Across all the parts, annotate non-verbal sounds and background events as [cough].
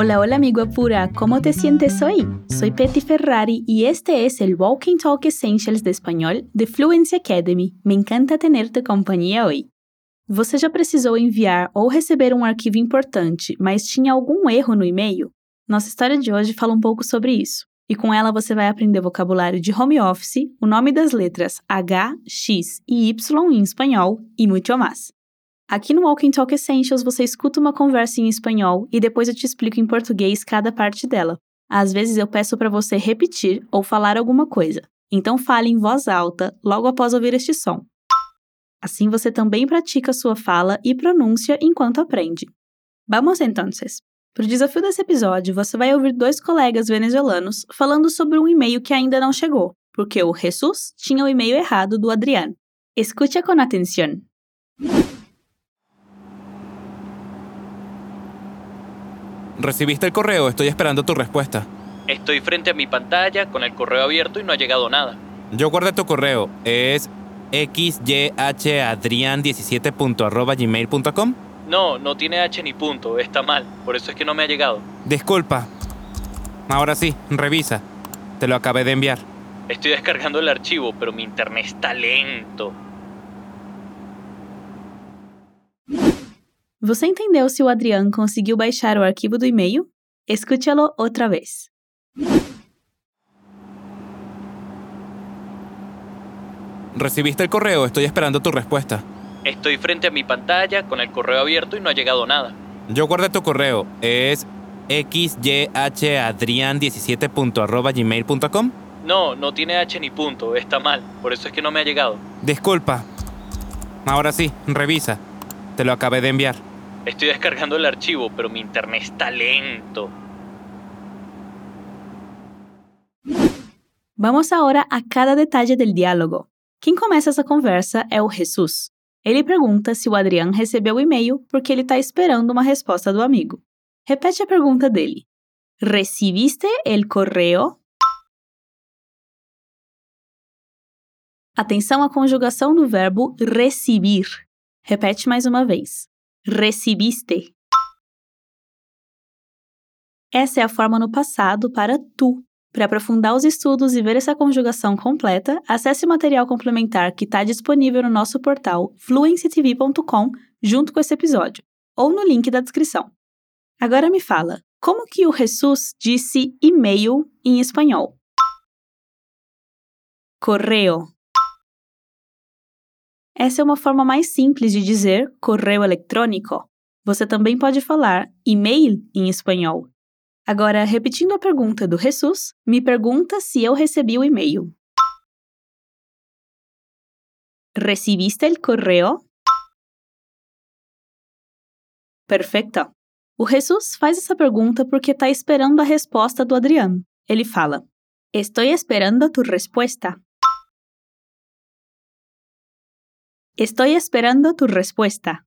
Hola, hola amigo apura, ¿cómo te sientes hoy? Soy Petty Ferrari y este es el Walking Talk Essentials de Espanhol de Fluency Academy. Me encanta tenerte compañía hoy. Você já precisou enviar ou receber um arquivo importante, mas tinha algum erro no e-mail? Nossa história de hoje fala um pouco sobre isso. E com ela você vai aprender vocabulário de home office, o nome das letras H, X e Y em espanhol e muito mais. Aqui no Walking Talk Essentials você escuta uma conversa em espanhol e depois eu te explico em português cada parte dela. Às vezes eu peço para você repetir ou falar alguma coisa. Então fale em voz alta logo após ouvir este som. Assim você também pratica sua fala e pronúncia enquanto aprende. Vamos entonces. Para o desafio desse episódio, você vai ouvir dois colegas venezuelanos falando sobre um e-mail que ainda não chegou, porque o Jesus tinha o e-mail errado do Adrián. Escucha com atenção. ¿Recibiste el correo? Estoy esperando tu respuesta. Estoy frente a mi pantalla con el correo abierto y no ha llegado nada. Yo guardé tu correo. Es xyhadrian17.gmail.com. No, no tiene H ni punto, está mal, por eso es que no me ha llegado. Disculpa. Ahora sí, revisa. Te lo acabé de enviar. Estoy descargando el archivo, pero mi internet está lento. Você entendeu se o Adrián conseguiu baixar o arquivo do e-mail? Escute-lo outra vez. ¿Recibiste el correo? Estoy esperando tu respuesta. Estoy frente a mi pantalla con el correo abierto y no ha llegado nada. Yo guardé tu correo. Es xyhadrian17.gmail.com. No, no tiene H ni punto, está mal, por eso es que no me ha llegado. Disculpa. Ahora sí, revisa. Te lo acabé de enviar. Estoy descargando el archivo, pero mi internet está lento. Vamos agora a cada detalhe del diálogo. Quem começa essa conversa é o Jesus. Ele pergunta se o Adrián recebeu o e-mail porque ele está esperando uma resposta do amigo. Repete a pergunta dele. ¿Recibiste el correo? Atenção à conjugação do verbo recibir. Repete mais uma vez. Recibiste. Essa é a forma no passado para tu. Para aprofundar os estudos e ver essa conjugação completa, acesse o material complementar que está disponível no nosso portal fluencytv.com junto com esse episódio, ou no link da descrição. Agora me fala, como que o Jesus disse e-mail em espanhol? Correo. Essa é uma forma mais simples de dizer correio eletrônico. Você também pode falar e-mail em espanhol. Agora, repetindo a pergunta do Jesus, me pergunta se eu recebi o e-mail. ¿Recibiste el correo? Perfeito. O Jesus faz essa pergunta porque está esperando a resposta do Adriano. Ele fala: Estou esperando tu resposta. Estou esperando tu resposta.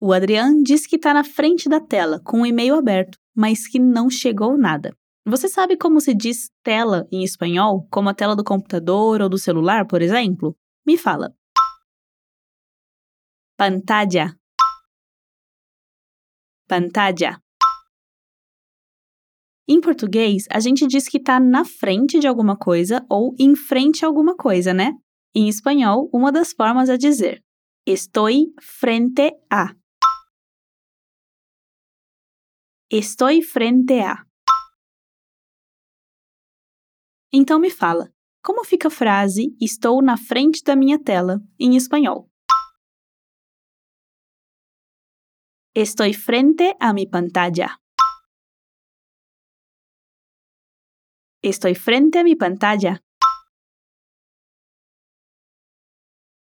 O Adriano diz que está na frente da tela, com o e-mail aberto, mas que não chegou nada. Você sabe como se diz tela em espanhol, como a tela do computador ou do celular, por exemplo? Me fala. Pantalla. Pantalla. Em português, a gente diz que está na frente de alguma coisa ou em frente a alguma coisa, né? Em espanhol, uma das formas é dizer Estou frente a. Estou frente a. Então me fala, como fica a frase estou na frente da minha tela em espanhol? Estou frente a mi pantalla. Estou frente a mi pantalla.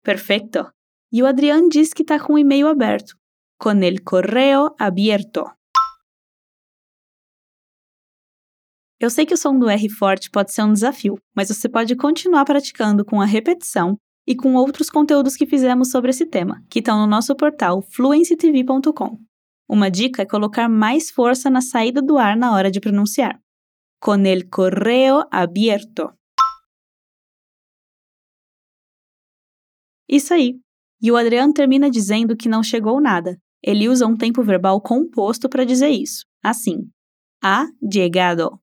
Perfeito. E o Adriano diz que está com o e-mail aberto, com el correo abierto. Eu sei que o som do R forte pode ser um desafio, mas você pode continuar praticando com a repetição e com outros conteúdos que fizemos sobre esse tema, que estão no nosso portal fluencytv.com. Uma dica é colocar mais força na saída do ar na hora de pronunciar. Con el correo abierto. Isso aí. E o Adriano termina dizendo que não chegou nada. ele usa um tempo verbal composto para dizer isso. Assim, ha llegado.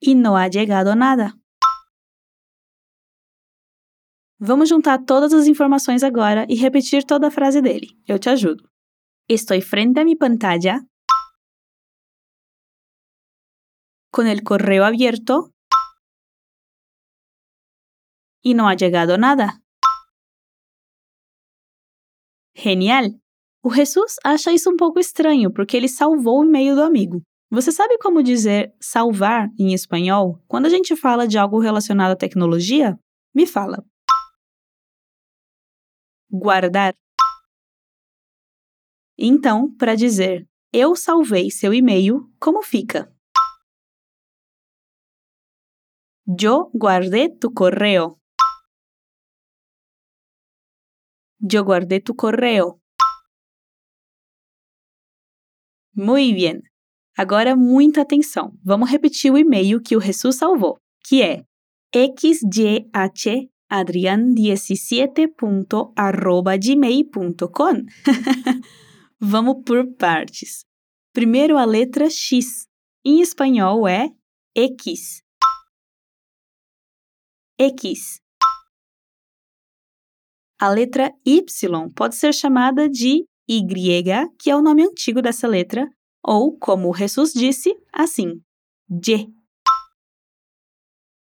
E não ha llegado nada. Vamos juntar todas as informações agora e repetir toda a frase dele. Eu te ajudo. Estou frente a mi pantalla con el correo abierto y no ha llegado nada. Genial! O Jesus acha isso um pouco estranho porque ele salvou o e-mail do amigo. Você sabe como dizer salvar em espanhol quando a gente fala de algo relacionado à tecnologia? Me fala. Guardar. Então, para dizer eu salvei seu e-mail, como fica? Yo guardé tu correo. Yo guardé tu correo. Muy bien. Agora muita atenção. Vamos repetir o e-mail que o Jesus salvou, que é xyhadrian17.gmail.com. [laughs] Vamos por partes. Primeiro a letra X. Em espanhol é X. X. A letra Y pode ser chamada de Y, que é o nome antigo dessa letra, ou, como Jesus disse, assim, Y.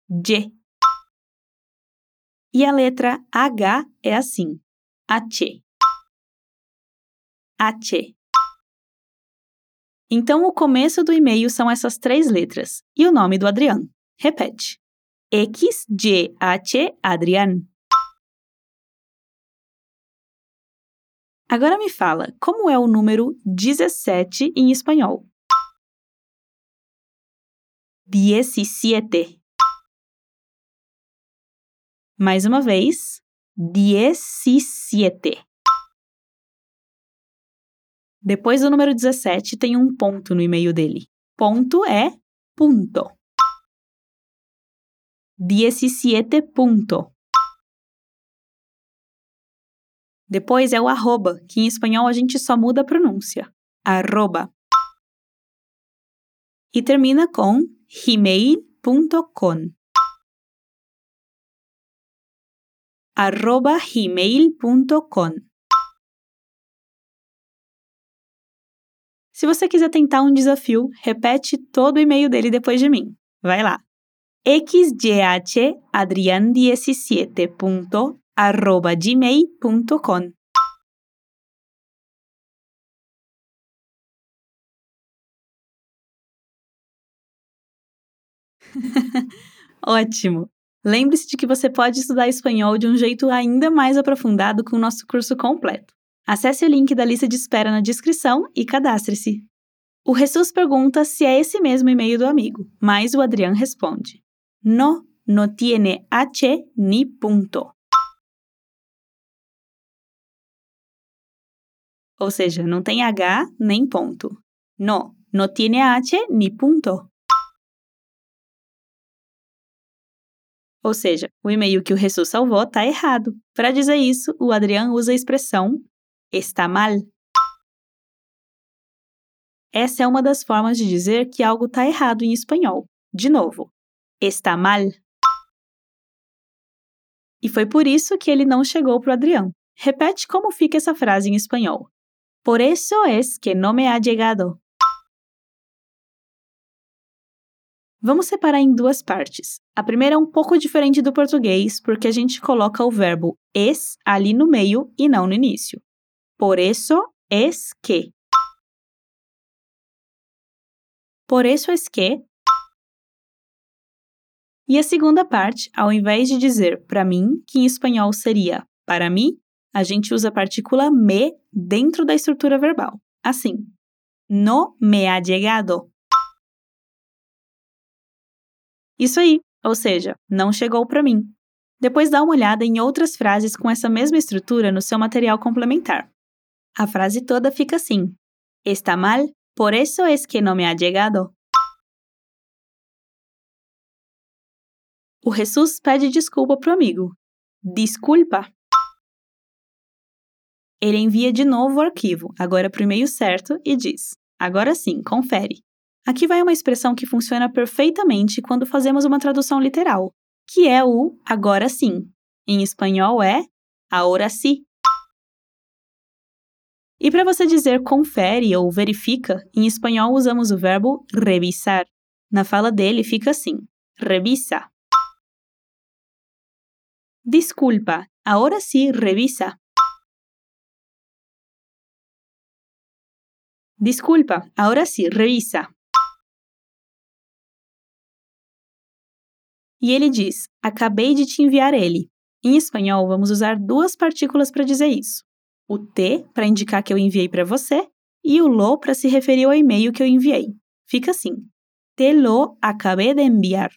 Y. E a letra H é assim, H. H. Então, o começo do e-mail são essas três letras e o nome do Adriano. Repete. XYH Adrián. Agora me fala, como é o número 17 em espanhol? 17. Mais uma vez, 17. Depois do número 17 tem um ponto no e-mail dele. Ponto é ponto. 17 ponto. Depois é o arroba, que em espanhol a gente só muda a pronúncia. Arroba. E termina com gmail.com. arroba gmail.com. Se você quiser tentar um desafio, repete todo o e-mail dele depois de mim. Vai lá xyhadrian17.gmail.com [laughs] Ótimo! Lembre-se de que você pode estudar espanhol de um jeito ainda mais aprofundado com o nosso curso completo. Acesse o link da lista de espera na descrição e cadastre-se. O Jesus pergunta se é esse mesmo e-mail do amigo, mas o Adriano responde: No, no tiene H ni punto. Ou seja, não tem H nem ponto. No, no tiene H ni punto. Ou seja, o e-mail que o Jesus salvou está errado. Para dizer isso, o Adriano usa a expressão está mal. Essa é uma das formas de dizer que algo está errado em espanhol. De novo, está mal. E foi por isso que ele não chegou para o Adrián. Repete como fica essa frase em espanhol. Por eso es que no me ha llegado. Vamos separar em duas partes. A primeira é um pouco diferente do português, porque a gente coloca o verbo es ali no meio e não no início. Por eso es que. Por eso es que e a segunda parte, ao invés de dizer para mim, que em espanhol seria para mim, a gente usa a partícula me dentro da estrutura verbal. Assim, no me ha llegado. Isso aí, ou seja, não chegou para mim. Depois dá uma olhada em outras frases com essa mesma estrutura no seu material complementar. A frase toda fica assim: Está mal, por eso es que no me ha llegado. O Jesus pede desculpa pro amigo. Desculpa. Ele envia de novo o arquivo, agora para o e-mail certo, e diz: Agora sim, confere. Aqui vai uma expressão que funciona perfeitamente quando fazemos uma tradução literal, que é o agora sim. Em espanhol é ahora sí. E para você dizer confere ou verifica, em espanhol usamos o verbo revisar. Na fala dele fica assim: revisa. Disculpa, ahora sí revisa. Disculpa, ahora sí revisa. E ele diz: Acabei de te enviar ele. Em espanhol, vamos usar duas partículas para dizer isso o T para indicar que eu enviei para você e o lo para se referir ao e-mail que eu enviei. Fica assim: Te lo acabé de enviar.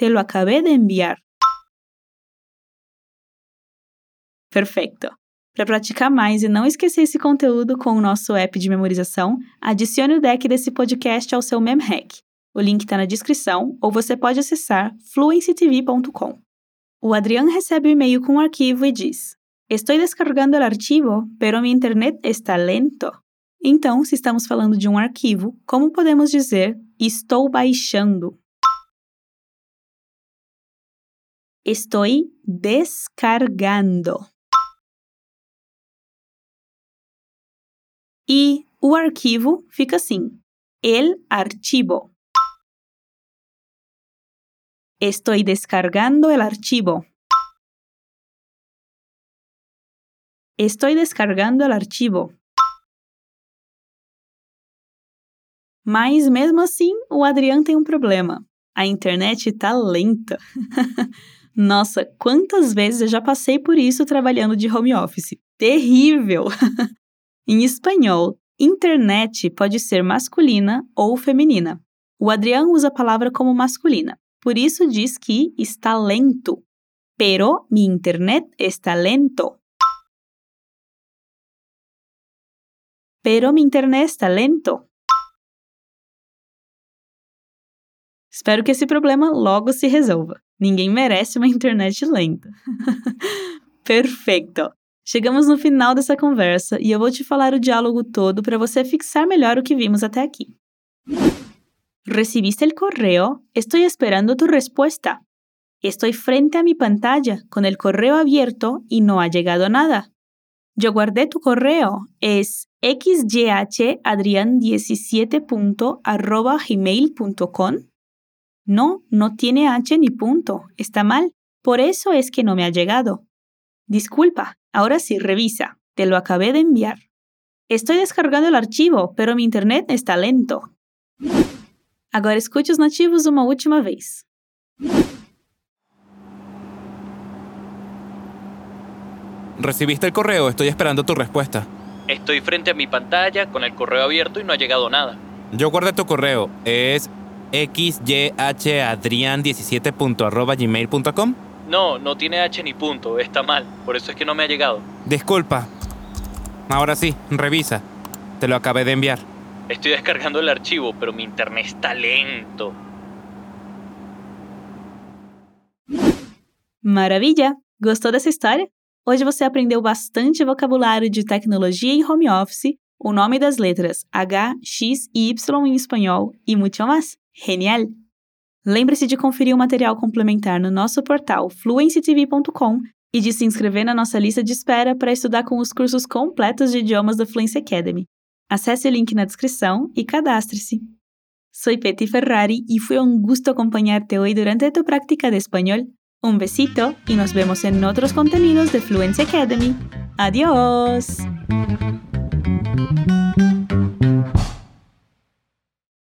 Te lo acabé de enviar. Perfeito. Para praticar mais e não esquecer esse conteúdo com o nosso app de memorização, adicione o deck desse podcast ao seu MemHack. O link está na descrição ou você pode acessar fluencytv.com. O Adrián recebe o e-mail com o arquivo e diz: Estou descarregando o arquivo, pero mi internet está lento. Então, se estamos falando de um arquivo, como podemos dizer estou baixando? Estou descargando. E o arquivo fica assim: el archivo. Estoy descargando el archivo. Estoy descargando el archivo. Mas mesmo assim, o Adriano tem um problema. A internet está lenta. [laughs] Nossa, quantas vezes eu já passei por isso trabalhando de home office? Terrível! [laughs] em espanhol, internet pode ser masculina ou feminina. O Adriano usa a palavra como masculina. Por isso diz que está lento. Pero mi internet está lento. Pero mi internet está lento. Espero que esse problema logo se resolva. Ninguém merece uma internet lenta. [laughs] Perfeito! Chegamos no final dessa conversa e eu vou te falar o diálogo todo para você fixar melhor o que vimos até aqui. ¿Recibiste el correo? Estoy esperando tu respuesta. Estoy frente a mi pantalla con el correo abierto y no ha llegado nada. Yo guardé tu correo. Es xyhadrian17.gmail.com. No, no tiene H ni punto. Está mal. Por eso es que no me ha llegado. Disculpa, ahora sí, revisa. Te lo acabé de enviar. Estoy descargando el archivo, pero mi internet está lento. Agora escute os nativos uma última vez. ¿Recibiste el correo? Estoy esperando tu respuesta. Estoy frente a mi pantalla con el correo abierto y no ha llegado nada. Yo guardé tu correo. Es xyhadrian17.gmail.com. No, no tiene H ni punto. Está mal. Por eso es que no me ha llegado. Disculpa. Ahora sí, revisa. Te lo acabé de enviar. Estoy descargando el archivo, pero mi internet está lento. Maravilha! Gostou dessa história? Hoje você aprendeu bastante vocabulário de tecnologia e home office, o nome das letras H, X e Y em espanhol e muito mais. Genial! Lembre-se de conferir o material complementar no nosso portal fluencytv.com e de se inscrever na nossa lista de espera para estudar com os cursos completos de idiomas da Fluency Academy. Acesse o link na descripción y cadastre-se. Soy Petty Ferrari y fue un gusto acompañarte hoy durante tu práctica de español. Un besito y nos vemos en otros contenidos de Fluency Academy. Adiós.